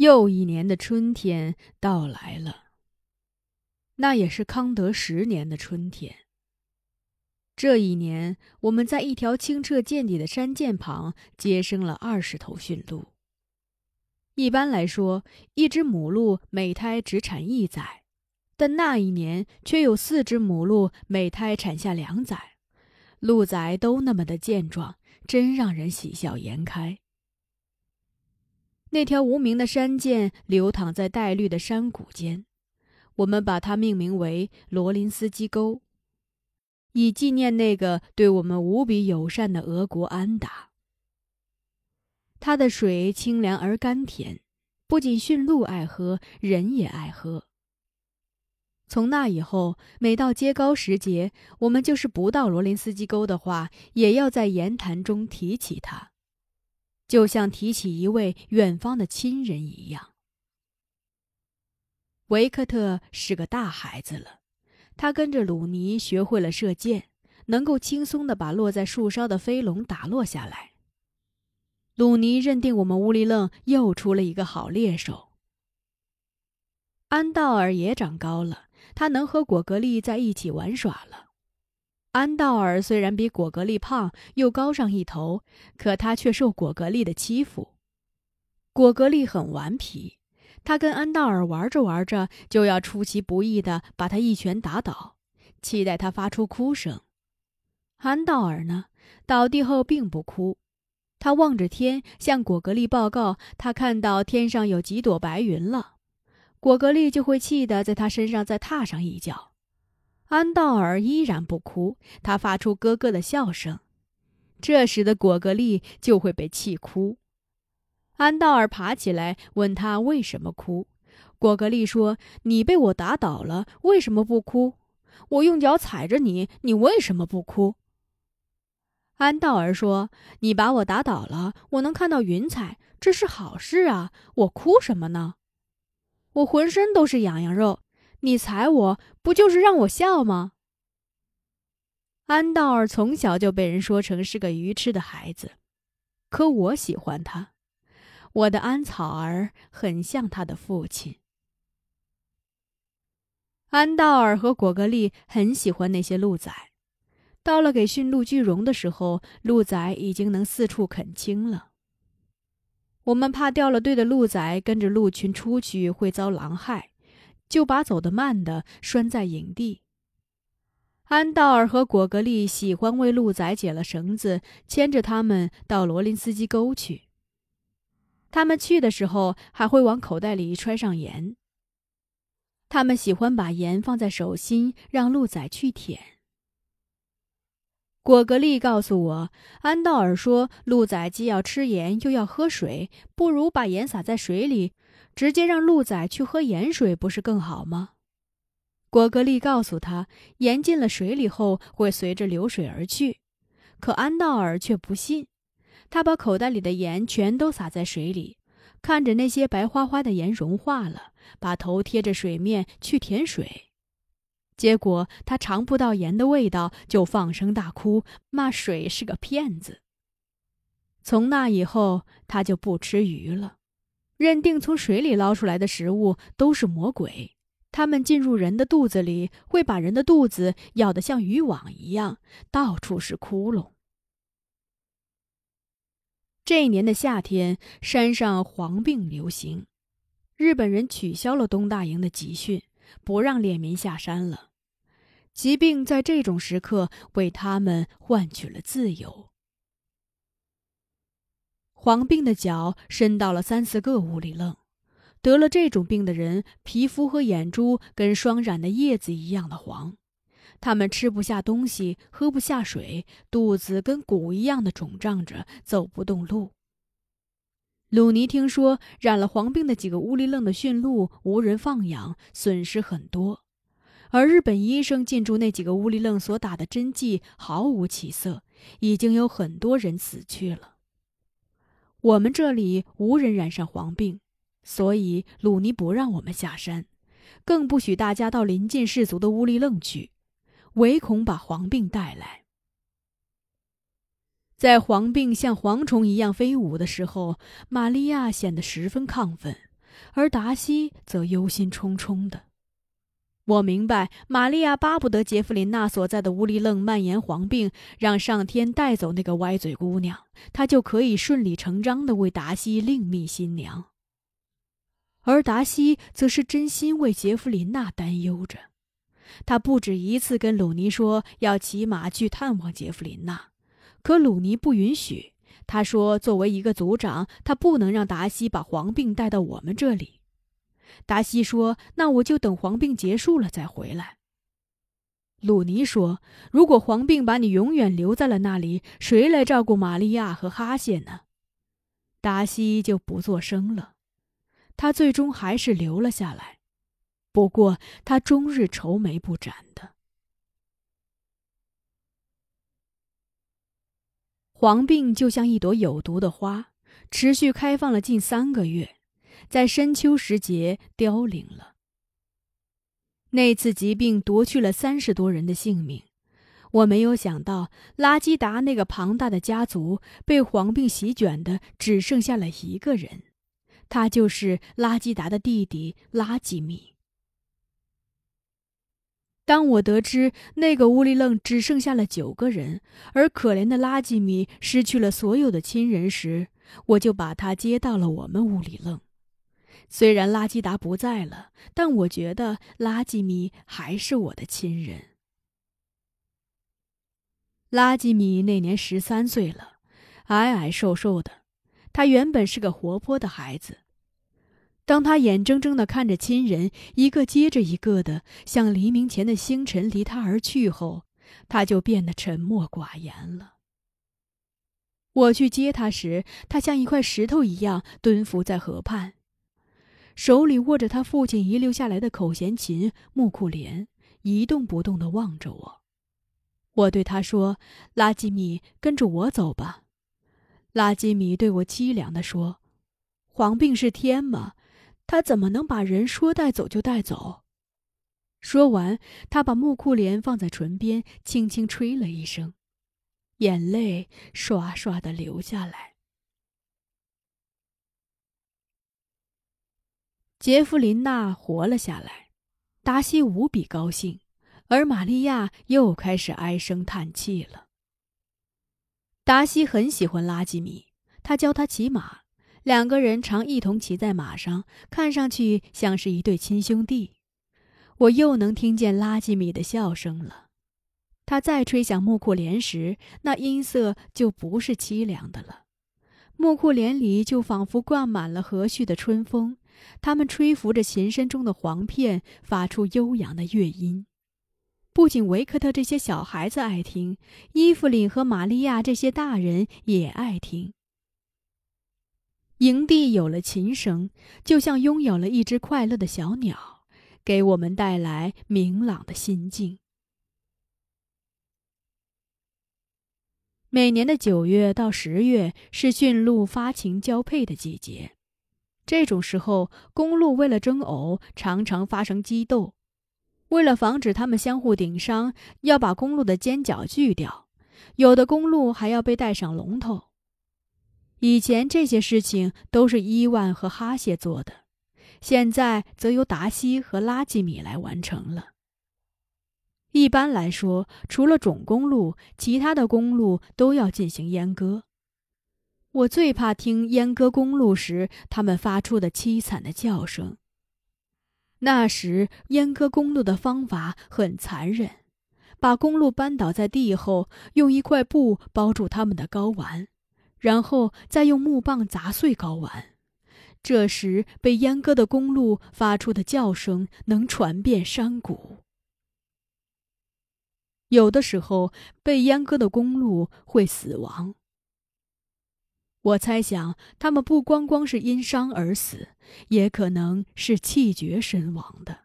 又一年的春天到来了。那也是康德十年的春天。这一年，我们在一条清澈见底的山涧旁接生了二十头驯鹿。一般来说，一只母鹿每胎只产一崽，但那一年却有四只母鹿每胎产下两崽，鹿崽都那么的健壮，真让人喜笑颜开。那条无名的山涧流淌在带绿的山谷间，我们把它命名为罗林斯基沟，以纪念那个对我们无比友善的俄国安达。它的水清凉而甘甜，不仅驯鹿爱喝，人也爱喝。从那以后，每到揭高时节，我们就是不到罗林斯基沟的话，也要在言谈中提起它。就像提起一位远方的亲人一样。维克特是个大孩子了，他跟着鲁尼学会了射箭，能够轻松地把落在树梢的飞龙打落下来。鲁尼认定我们乌里楞又出了一个好猎手。安道尔也长高了，他能和果格利在一起玩耍了。安道尔虽然比果格利胖，又高上一头，可他却受果格利的欺负。果格利很顽皮，他跟安道尔玩着玩着，就要出其不意地把他一拳打倒，期待他发出哭声。安道尔呢，倒地后并不哭，他望着天，向果格利报告他看到天上有几朵白云了，果格利就会气得在他身上再踏上一脚。安道尔依然不哭，他发出咯咯的笑声，这时的果戈利就会被气哭。安道尔爬起来问他为什么哭，果戈利说：“你被我打倒了，为什么不哭？我用脚踩着你，你为什么不哭？”安道尔说：“你把我打倒了，我能看到云彩，这是好事啊，我哭什么呢？我浑身都是痒痒肉。”你踩我不就是让我笑吗？安道尔从小就被人说成是个愚痴的孩子，可我喜欢他。我的安草儿很像他的父亲。安道尔和果戈利很喜欢那些鹿崽。到了给驯鹿聚绒的时候，鹿崽已经能四处啃青了。我们怕掉了队的鹿崽跟着鹿群出去会遭狼害。就把走得慢的拴在营地。安道尔和果戈利喜欢为鹿仔解了绳子，牵着他们到罗林斯基沟去。他们去的时候还会往口袋里揣上盐。他们喜欢把盐放在手心，让鹿仔去舔。果戈利告诉我，安道尔说，鹿仔既要吃盐又要喝水，不如把盐撒在水里。直接让鹿仔去喝盐水不是更好吗？果戈利告诉他，盐进了水里后会随着流水而去，可安道尔却不信。他把口袋里的盐全都撒在水里，看着那些白花花的盐融化了，把头贴着水面去舔水，结果他尝不到盐的味道，就放声大哭，骂水是个骗子。从那以后，他就不吃鱼了。认定从水里捞出来的食物都是魔鬼，他们进入人的肚子里，会把人的肚子咬得像渔网一样，到处是窟窿。这一年的夏天，山上黄病流行，日本人取消了东大营的集训，不让猎民下山了。疾病在这种时刻为他们换取了自由。黄病的脚伸到了三四个屋里愣，得了这种病的人，皮肤和眼珠跟霜染的叶子一样的黄，他们吃不下东西，喝不下水，肚子跟鼓一样的肿胀着，走不动路。鲁尼听说染了黄病的几个乌里愣的驯鹿无人放养，损失很多，而日本医生进驻那几个乌里愣所打的针剂毫无起色，已经有很多人死去了。我们这里无人染上黄病，所以鲁尼不让我们下山，更不许大家到邻近氏族的乌里楞去，唯恐把黄病带来。在黄病像蝗虫一样飞舞的时候，玛利亚显得十分亢奋，而达西则忧心忡忡的。我明白，玛利亚巴不得杰弗琳娜所在的乌里楞蔓延黄病，让上天带走那个歪嘴姑娘，她就可以顺理成章地为达西另觅新娘。而达西则是真心为杰弗琳娜担忧着，他不止一次跟鲁尼说要骑马去探望杰弗琳娜，可鲁尼不允许。他说：“作为一个族长，他不能让达西把黄病带到我们这里。”达西说：“那我就等黄病结束了再回来。”鲁尼说：“如果黄病把你永远留在了那里，谁来照顾玛利亚和哈谢呢？”达西就不作声了。他最终还是留了下来，不过他终日愁眉不展的。黄病就像一朵有毒的花，持续开放了近三个月，在深秋时节凋零了。那次疾病夺去了三十多人的性命，我没有想到拉基达那个庞大的家族被黄病席卷的只剩下了一个人，他就是拉基达的弟弟拉基米。当我得知那个乌里楞只剩下了九个人，而可怜的拉吉米失去了所有的亲人时，我就把他接到了我们乌里楞。虽然拉基达不在了，但我觉得拉基米还是我的亲人。拉基米那年十三岁了，矮矮瘦瘦的，他原本是个活泼的孩子。当他眼睁睁地看着亲人一个接着一个的像黎明前的星辰离他而去后，他就变得沉默寡言了。我去接他时，他像一块石头一样蹲伏在河畔，手里握着他父亲遗留下来的口弦琴木库莲，一动不动地望着我。我对他说：“拉基米，跟着我走吧。”拉基米对我凄凉地说：“黄病是天吗？”他怎么能把人说带走就带走？说完，他把木库莲放在唇边，轻轻吹了一声，眼泪刷刷的流下来。杰弗琳娜活了下来，达西无比高兴，而玛利亚又开始唉声叹气了。达西很喜欢拉吉米，他教他骑马。两个人常一同骑在马上，看上去像是一对亲兄弟。我又能听见拉吉米的笑声了。他再吹响木库莲时，那音色就不是凄凉的了。木库莲里就仿佛灌满了和煦的春风，他们吹拂着琴身中的簧片，发出悠扬的乐音。不仅维克特这些小孩子爱听，伊芙琳和玛利亚这些大人也爱听。营地有了琴声，就像拥有了一只快乐的小鸟，给我们带来明朗的心境。每年的九月到十月是驯鹿发情交配的季节，这种时候，公鹿为了争偶，常常发生激斗。为了防止它们相互顶伤，要把公鹿的尖角锯掉，有的公鹿还要被戴上龙头。以前这些事情都是伊万和哈谢做的，现在则由达西和拉吉米来完成了。一般来说，除了种公路，其他的公路都要进行阉割。我最怕听阉割公路时他们发出的凄惨的叫声。那时阉割公路的方法很残忍，把公路扳倒在地后，用一块布包住它们的睾丸。然后再用木棒砸碎睾丸，这时被阉割的公鹿发出的叫声能传遍山谷。有的时候，被阉割的公鹿会死亡。我猜想，他们不光光是因伤而死，也可能是气绝身亡的。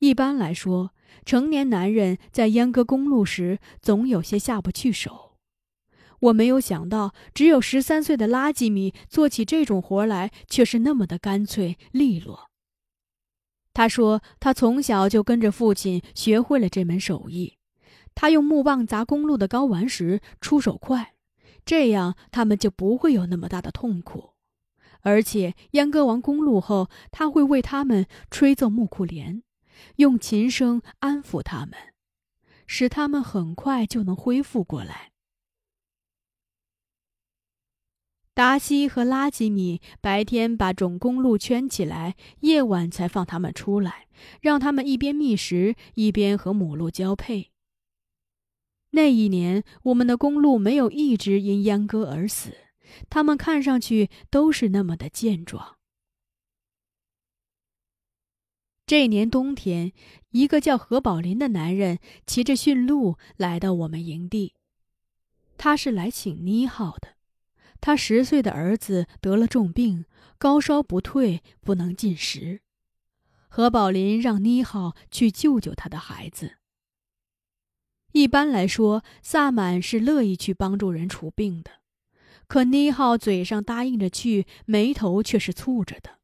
一般来说，成年男人在阉割公鹿时总有些下不去手。我没有想到，只有十三岁的拉吉米做起这种活来却是那么的干脆利落。他说，他从小就跟着父亲学会了这门手艺。他用木棒砸公鹿的睾丸时出手快，这样他们就不会有那么大的痛苦。而且阉割完公鹿后，他会为他们吹奏木库莲，用琴声安抚他们，使他们很快就能恢复过来。达西和拉吉米白天把种公鹿圈起来，夜晚才放他们出来，让他们一边觅食，一边和母鹿交配。那一年，我们的公鹿没有一只因阉割而死，它们看上去都是那么的健壮。这年冬天，一个叫何宝林的男人骑着驯鹿来到我们营地，他是来请妮浩的。他十岁的儿子得了重病，高烧不退，不能进食。何宝林让妮浩去救救他的孩子。一般来说，萨满是乐意去帮助人除病的，可妮浩嘴上答应着去，眉头却是蹙着的。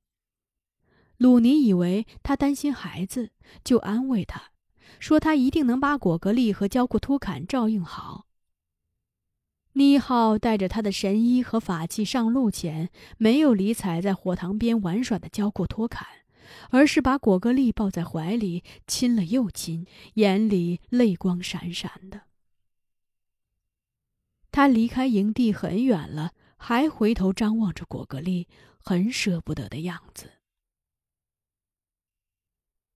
鲁尼以为他担心孩子，就安慰他，说他一定能把果戈利和焦库托坎照应好。妮浩带着他的神医和法器上路前，没有理睬在火塘边玩耍的焦库托坎，而是把果戈利抱在怀里亲了又亲，眼里泪光闪闪的。他离开营地很远了，还回头张望着果戈利，很舍不得的样子。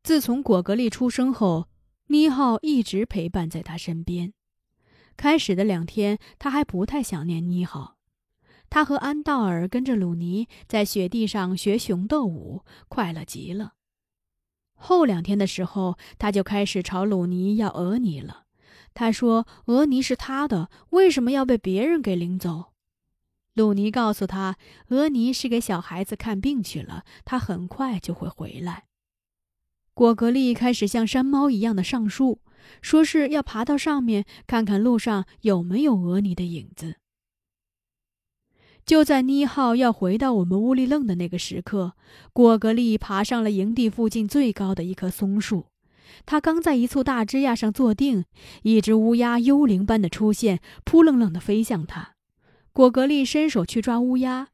自从果戈利出生后，妮浩一直陪伴在他身边。开始的两天，他还不太想念妮浩。他和安道尔跟着鲁尼在雪地上学熊斗舞，快乐极了。后两天的时候，他就开始朝鲁尼要俄尼了。他说：“俄尼是他的，为什么要被别人给领走？”鲁尼告诉他：“俄尼是给小孩子看病去了，他很快就会回来。”果格利开始像山猫一样的上树。说是要爬到上面看看路上有没有俄尼的影子。就在妮浩要回到我们乌里楞的那个时刻，果格利爬上了营地附近最高的一棵松树。他刚在一簇大枝桠上坐定，一只乌鸦幽灵般的出现，扑棱棱的飞向他。果格利伸手去抓乌鸦，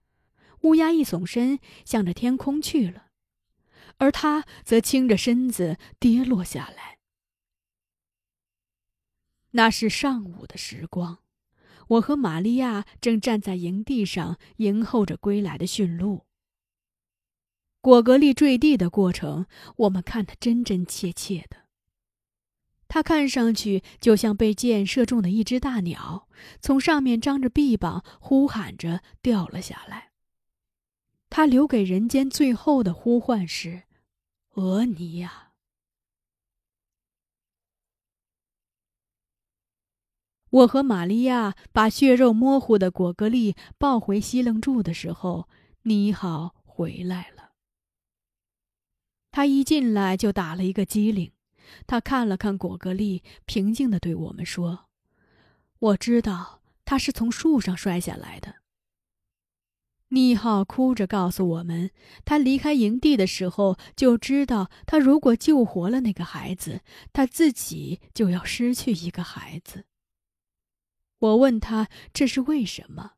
乌鸦一耸身，向着天空去了，而他则倾着身子跌落下来。那是上午的时光，我和玛利亚正站在营地上迎候着归来的驯鹿。果格利坠地的过程，我们看得真真切切的。他看上去就像被箭射中的一只大鸟，从上面张着臂膀呼喊着掉了下来。他留给人间最后的呼唤是：“额尼亚。”我和玛利亚把血肉模糊的果戈利抱回西楞柱的时候，妮好回来了。他一进来就打了一个激灵，他看了看果戈利，平静地对我们说：“我知道他是从树上摔下来的。”妮好哭着告诉我们，他离开营地的时候就知道，他如果救活了那个孩子，他自己就要失去一个孩子。我问他这是为什么，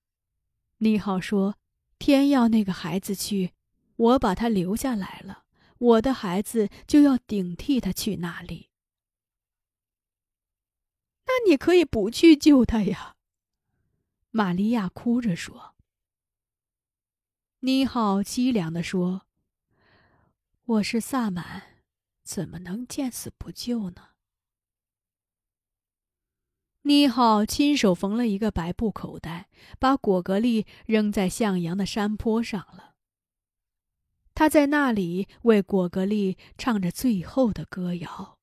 李浩说：“天要那个孩子去，我把他留下来了，我的孩子就要顶替他去那里。”那你可以不去救他呀，玛利亚哭着说。妮浩凄凉地说：“我是萨满，怎么能见死不救呢？”妮浩亲手缝了一个白布口袋，把果格利扔在向阳的山坡上了。他在那里为果格利唱着最后的歌谣：“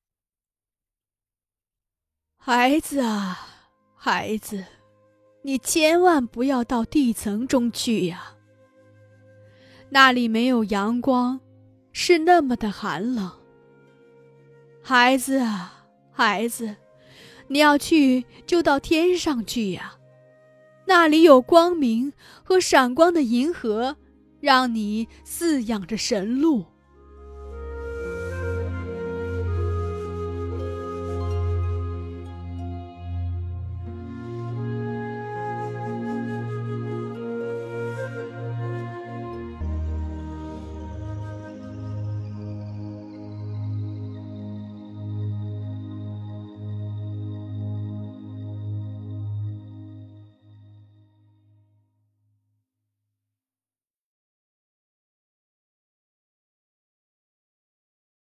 孩子啊，孩子，你千万不要到地层中去呀！那里没有阳光，是那么的寒冷。孩子啊，孩子。”你要去，就到天上去呀，那里有光明和闪光的银河，让你饲养着神鹿。